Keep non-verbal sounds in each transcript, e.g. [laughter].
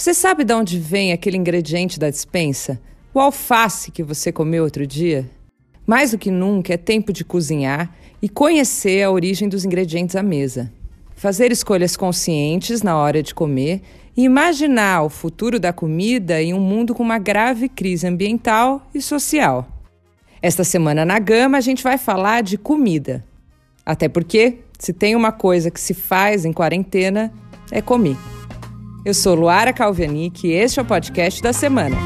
Você sabe de onde vem aquele ingrediente da dispensa? O alface que você comeu outro dia? Mais do que nunca é tempo de cozinhar e conhecer a origem dos ingredientes à mesa. Fazer escolhas conscientes na hora de comer e imaginar o futuro da comida em um mundo com uma grave crise ambiental e social. Esta semana na Gama a gente vai falar de comida. Até porque, se tem uma coisa que se faz em quarentena, é comer. Eu sou Luara Calvianic e este é o podcast da semana.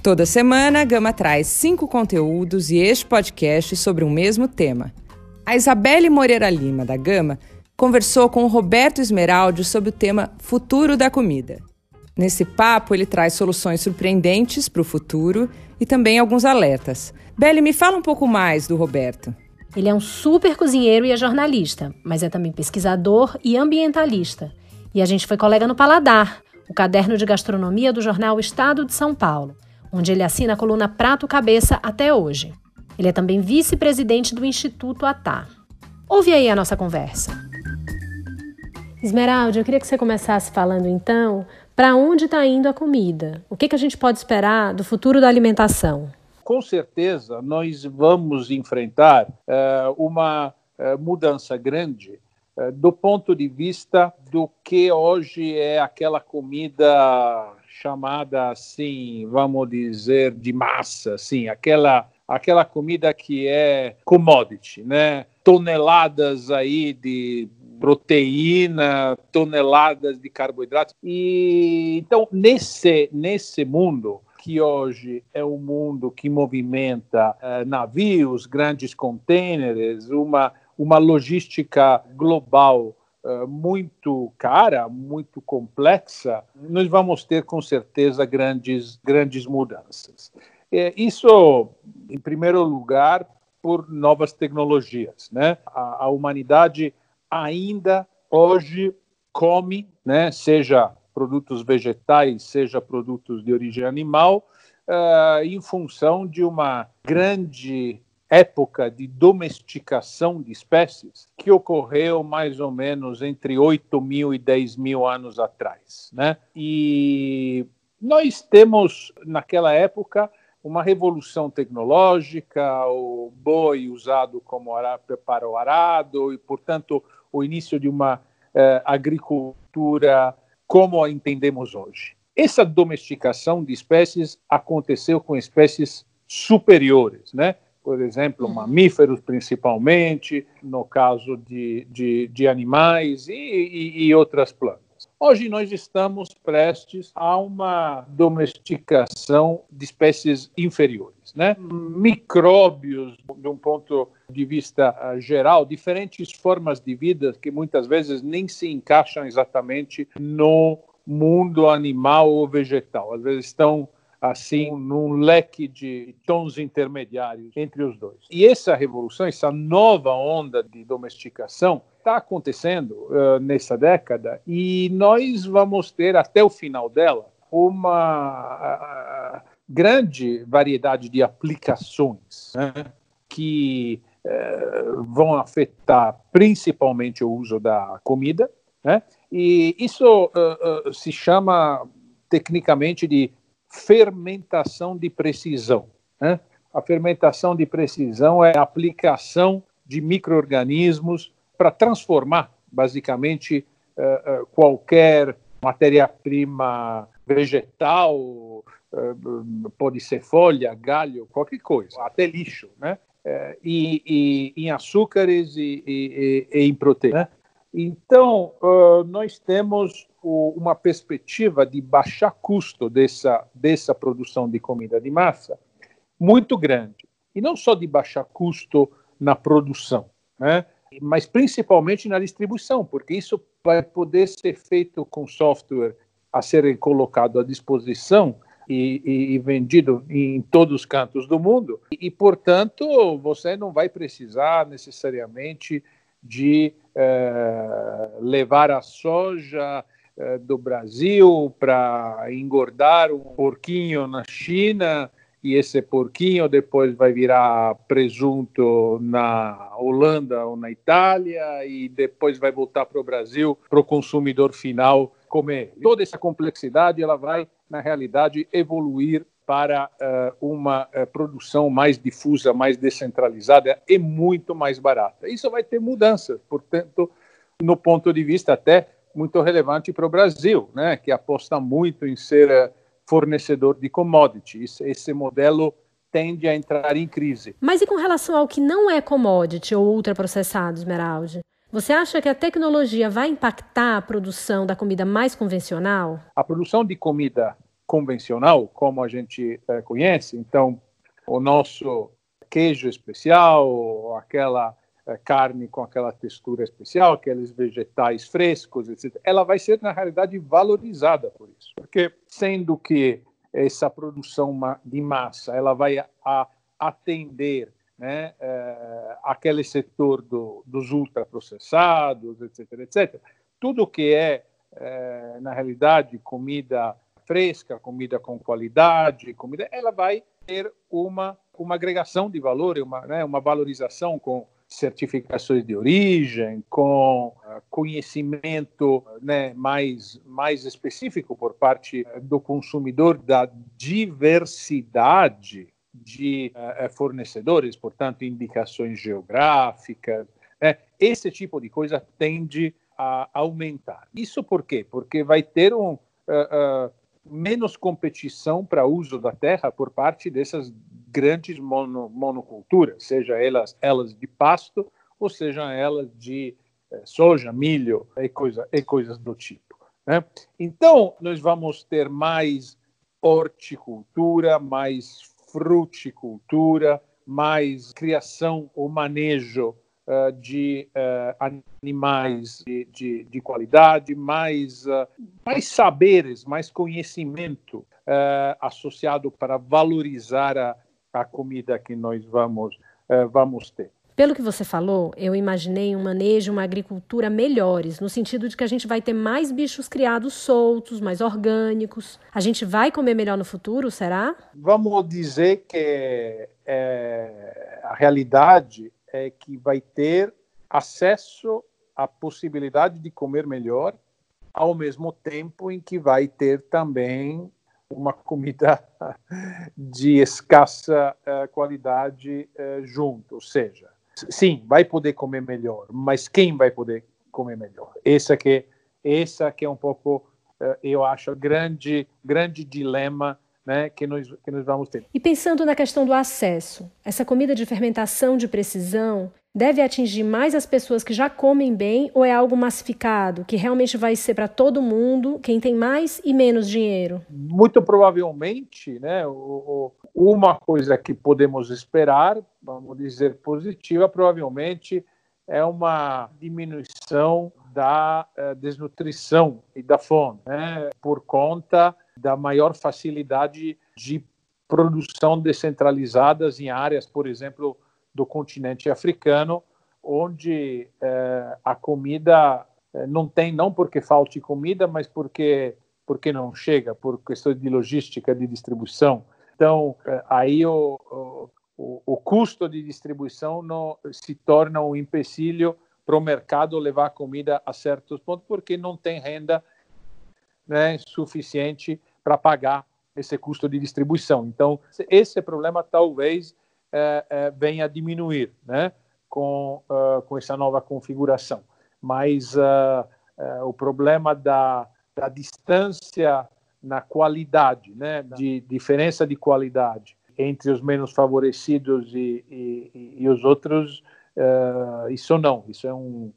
Toda semana, a Gama traz cinco conteúdos e este podcast sobre um mesmo tema. A Isabelle Moreira Lima, da Gama, conversou com o Roberto Esmeraldi sobre o tema Futuro da Comida. Nesse papo, ele traz soluções surpreendentes para o futuro e também alguns alertas. Belle, me fala um pouco mais do Roberto. Ele é um super cozinheiro e é jornalista, mas é também pesquisador e ambientalista. E a gente foi colega no Paladar, o caderno de gastronomia do jornal Estado de São Paulo, onde ele assina a coluna Prato Cabeça até hoje. Ele é também vice-presidente do Instituto Atá. Ouve aí a nossa conversa. Esmeralda, eu queria que você começasse falando então para onde está indo a comida. O que, que a gente pode esperar do futuro da alimentação? Com certeza nós vamos enfrentar uh, uma uh, mudança grande uh, do ponto de vista do que hoje é aquela comida chamada assim, vamos dizer, de massa, assim, aquela aquela comida que é commodity, né? Toneladas aí de proteína, toneladas de carboidratos. E então nesse nesse mundo que hoje é um mundo que movimenta uh, navios, grandes contêineres, uma, uma logística global uh, muito cara, muito complexa, nós vamos ter com certeza grandes, grandes mudanças. É, isso, em primeiro lugar, por novas tecnologias. Né? A, a humanidade ainda hoje come, né, seja produtos vegetais, seja produtos de origem animal, uh, em função de uma grande época de domesticação de espécies que ocorreu mais ou menos entre 8 mil e 10 mil anos atrás. Né? E nós temos, naquela época, uma revolução tecnológica, o boi usado como para o arado, e, portanto, o início de uma eh, agricultura como a entendemos hoje. Essa domesticação de espécies aconteceu com espécies superiores, né? Por exemplo, uhum. mamíferos principalmente, no caso de, de, de animais e, e, e outras plantas. Hoje nós estamos prestes a uma domesticação de espécies inferiores, né? Micróbios, de um ponto de vista uh, geral, diferentes formas de vida que muitas vezes nem se encaixam exatamente no mundo animal ou vegetal. Às vezes estão assim num leque de tons intermediários entre os dois. E essa revolução, essa nova onda de domesticação está acontecendo uh, nessa década e nós vamos ter até o final dela uma uh, grande variedade de aplicações né, que uh, vão afetar principalmente o uso da comida, né, e isso se chama tecnicamente de fermentação de precisão. Né? A fermentação de precisão é a aplicação de micro-organismos para transformar, basicamente, uh, uh, qualquer matéria-prima vegetal, uh, pode ser folha, galho, qualquer coisa, até lixo, né? E, e, em açúcares e, e, e em proteína. Então, nós temos uma perspectiva de baixar custo dessa, dessa produção de comida de massa muito grande. E não só de baixar custo na produção, né? mas principalmente na distribuição, porque isso vai poder ser feito com software a ser colocado à disposição e, e, e, vendido em todos os cantos do mundo. E, portanto, você não vai precisar necessariamente de eh, levar a soja eh, do Brasil para engordar um porquinho na China e esse porquinho depois vai virar presunto na Holanda ou na Itália e depois vai voltar para o Brasil para o consumidor final comer. Toda essa complexidade ela vai na realidade evoluir para uh, uma uh, produção mais difusa, mais descentralizada e muito mais barata. Isso vai ter mudanças, portanto, no ponto de vista até muito relevante para o Brasil, né, que aposta muito em ser uh, fornecedor de commodities. Esse modelo tende a entrar em crise. Mas e com relação ao que não é commodity ou ultraprocessado, Esmeralda? Você acha que a tecnologia vai impactar a produção da comida mais convencional? A produção de comida convencional, como a gente é, conhece. Então, o nosso queijo especial, aquela é, carne com aquela textura especial, aqueles vegetais frescos, etc., ela vai ser, na realidade, valorizada por isso. Porque, sendo que essa produção de massa ela vai a, atender né, é, aquele setor do, dos ultraprocessados, etc., etc., tudo que é na realidade, comida fresca, comida com qualidade, comida, ela vai ter uma, uma agregação de valor, uma, né, uma valorização com certificações de origem, com uh, conhecimento né, mais, mais específico por parte do consumidor da diversidade de uh, fornecedores, portanto, indicações geográficas. Né, esse tipo de coisa tende a aumentar. Isso por quê? Porque vai ter um, uh, menos competição para uso da terra por parte dessas grandes mono, monoculturas, seja elas, elas de pasto ou sejam elas de eh, soja, milho e, coisa, e coisas do tipo. Né? Então, nós vamos ter mais horticultura, mais fruticultura, mais criação ou manejo uh, de uh, animais de, de, de, qualidade, mais, uh, mais saberes, mais conhecimento associado para valorizar a, a comida que nós vamos, vamos ter. Pelo que você falou, eu imaginei um manejo, uma agricultura melhores, no sentido de que a gente vai ter mais bichos criados soltos, mais orgânicos. A gente vai comer melhor no futuro, será? Vamos dizer que é, a realidade é que vai ter acesso à possibilidade de comer melhor, ao mesmo tempo em que vai ter também uma comida [laughs] de escassa uh, qualidade uh, junto. Ou seja, sim, vai poder comer melhor, mas quem vai poder comer melhor? Esse aqui, esse aqui é um pouco, uh, eu acho, grande, grande dilema né, que, nós, que nós vamos ter. E pensando na questão do acesso, essa comida de fermentação de precisão deve atingir mais as pessoas que já comem bem ou é algo massificado, que realmente vai ser para todo mundo, quem tem mais e menos dinheiro? Muito provavelmente, né, o, o, uma coisa que podemos esperar, vamos dizer positiva, provavelmente é uma diminuição da uh, desnutrição e da fome, né, por conta da maior facilidade de produção descentralizadas em áreas, por exemplo, do continente africano, onde eh, a comida eh, não tem, não porque falte comida, mas porque, porque não chega, por questões de logística, de distribuição. Então, eh, aí o, o, o, custo de distribuição não, se torna um empecilho para o mercado levar comida a certos pontos, porque não tem renda né, suficiente para pagar esse custo de distribuição. Então, esse problema talvez é, é, venha a diminuir né, com, uh, com essa nova configuração. Mas uh, uh, o problema da, da distância na qualidade, né, de diferença de qualidade entre os menos favorecidos e, e, e os outros, isso não, isso é um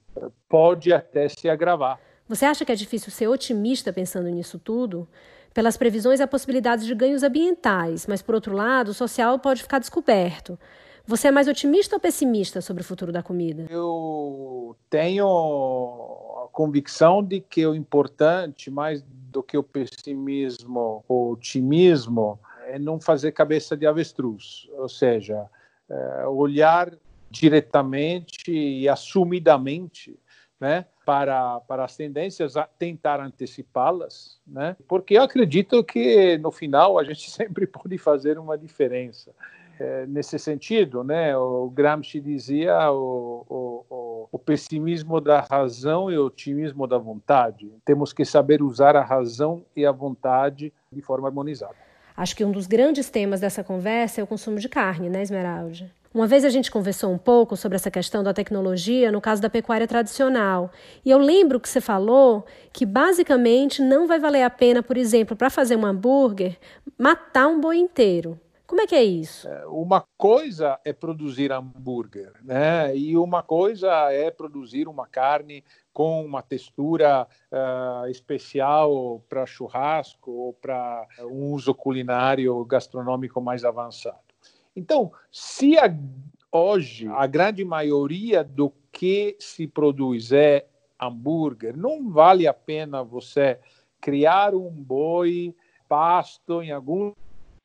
pode até se agravar. Você acha que é difícil ser otimista pensando nisso tudo? Pelas previsões, há possibilidades de ganhos ambientais, mas, por outro lado, o social pode ficar descoberto. Você é mais otimista ou pessimista sobre o futuro da comida? Eu tenho a convicção de que o importante, mais do que o pessimismo ou otimismo, é não fazer cabeça de avestruz, ou seja, é olhar diretamente e assumidamente né, para, para as tendências, tentar antecipá-las, né, porque eu acredito que no final a gente [laughs] sempre pode fazer uma diferença. É, nesse sentido, né, o Gramsci dizia o, o, o, o pessimismo da razão e o otimismo da vontade. Temos que saber usar a razão e a vontade de forma harmonizada. Acho que um dos grandes temas dessa conversa é o consumo de carne, né, Esmeralda? Uma vez a gente conversou um pouco sobre essa questão da tecnologia no caso da pecuária tradicional. E eu lembro que você falou que basicamente não vai valer a pena, por exemplo, para fazer um hambúrguer, matar um boi inteiro. Como é que é isso? É, uma coisa é produzir hambúrguer, né? E uma coisa é produzir uma carne com uma textura uh, especial para churrasco ou para um uso culinário gastronômico mais avançado. Então, se a, hoje a grande maioria do que se produz é hambúrguer, não vale a pena você criar um boi pasto em algum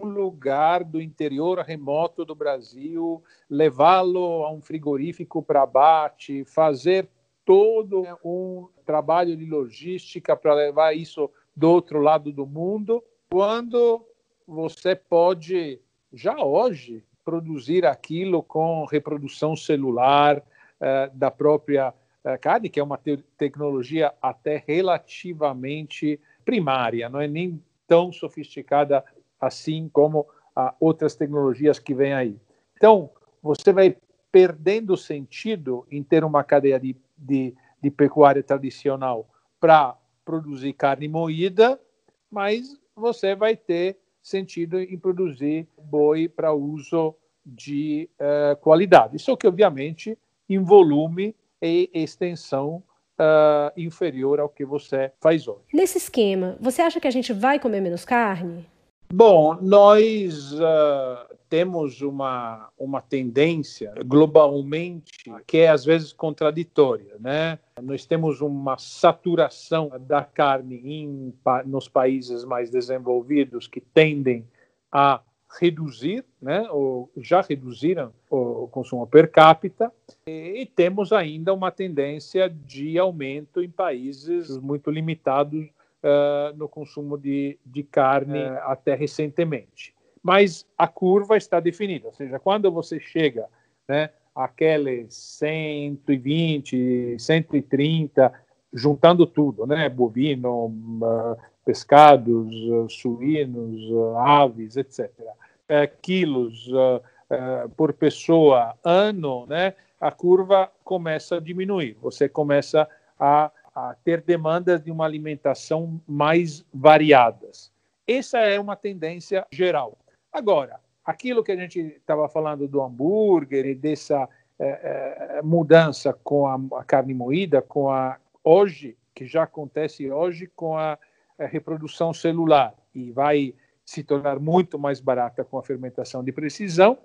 lugar do interior remoto do Brasil, levá-lo a um frigorífico para abate, fazer todo um trabalho de logística para levar isso do outro lado do mundo, quando você pode já hoje produzir aquilo com reprodução celular uh, da própria uh, carne, que é uma te tecnologia até relativamente primária, não é nem tão sofisticada assim como uh, outras tecnologias que vêm aí. Então, você vai perdendo sentido em ter uma cadeia de, de, de pecuária tradicional para produzir carne moída, mas você vai ter sentido em produzir boi para uso de uh, qualidade. Isso que, obviamente, em volume e extensão uh, inferior ao que você faz hoje. Nesse esquema, você acha que a gente vai comer menos carne? Bom, nós uh, temos uma, uma tendência globalmente que é às vezes contraditória, né? Nós temos uma saturação da carne em, nos países mais desenvolvidos que tendem a reduzir, né, ou já reduziram o consumo per capita, e, temos ainda uma tendência de aumento em países muito limitados uh, no consumo de, de carne uh, até recentemente. Mas a curva está definida, ou seja, quando você chega né, àqueles 120, 130, juntando tudo, né, bovino, uh, pescados, suínos, aves, etc., quilos por pessoa ano, né, a curva começa a diminuir. Você começa a a ter demandas de uma alimentação mais variadas. Essa é uma tendência geral. Agora, aquilo que a gente estava falando do hambúrguer e dessa é, é, mudança com a, a, carne moída, com a hoje que já acontece hoje com a, a reprodução celular e vai se tornar muito mais barata com a fermentação de precisão,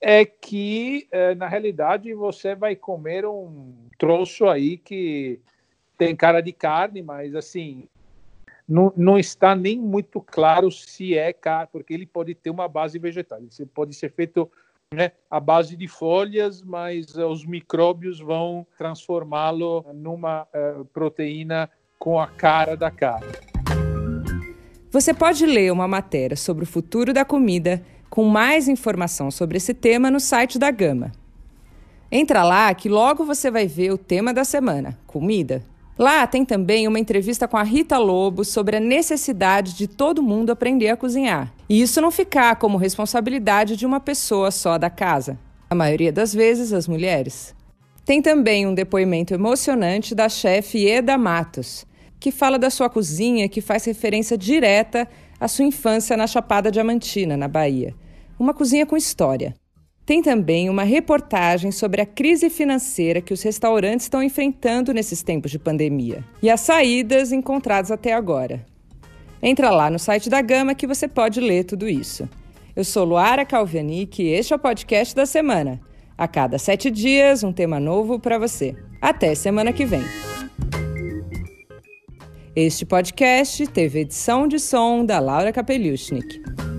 é que, é, na realidade, você vai comer um troço aí que tem cara de carne, mas assim, não, não está nem muito claro se é carne, porque ele pode ter uma base vegetal. Ele pode ser feito né, à base de folhas, mas uh, os micróbios vão transformá-lo numa uh, proteína com a cara da carne. Você pode ler uma matéria sobre o futuro da comida com mais informação sobre esse tema no site da Gama. Entra lá que logo você vai ver o tema da semana: comida. Lá tem também uma entrevista com a Rita Lobo sobre a necessidade de todo mundo aprender a cozinhar. E isso não ficar como responsabilidade de uma pessoa só da casa. A maioria das vezes, as mulheres. Tem também um depoimento emocionante da chefe Eda Matos, que fala da sua cozinha que faz referência direta à sua infância na Chapada Diamantina, na Bahia. Uma cozinha com história. Tem também uma reportagem sobre a crise financeira que os restaurantes estão enfrentando nesses tempos de pandemia e as saídas encontradas até agora. Entra lá no site da Gama que você pode ler tudo isso. Eu sou Luara Calvianic e este é o podcast da semana. A cada sete dias, um tema novo para você. Até semana que vem. Este podcast teve edição de som da Laura Kapeliushnik.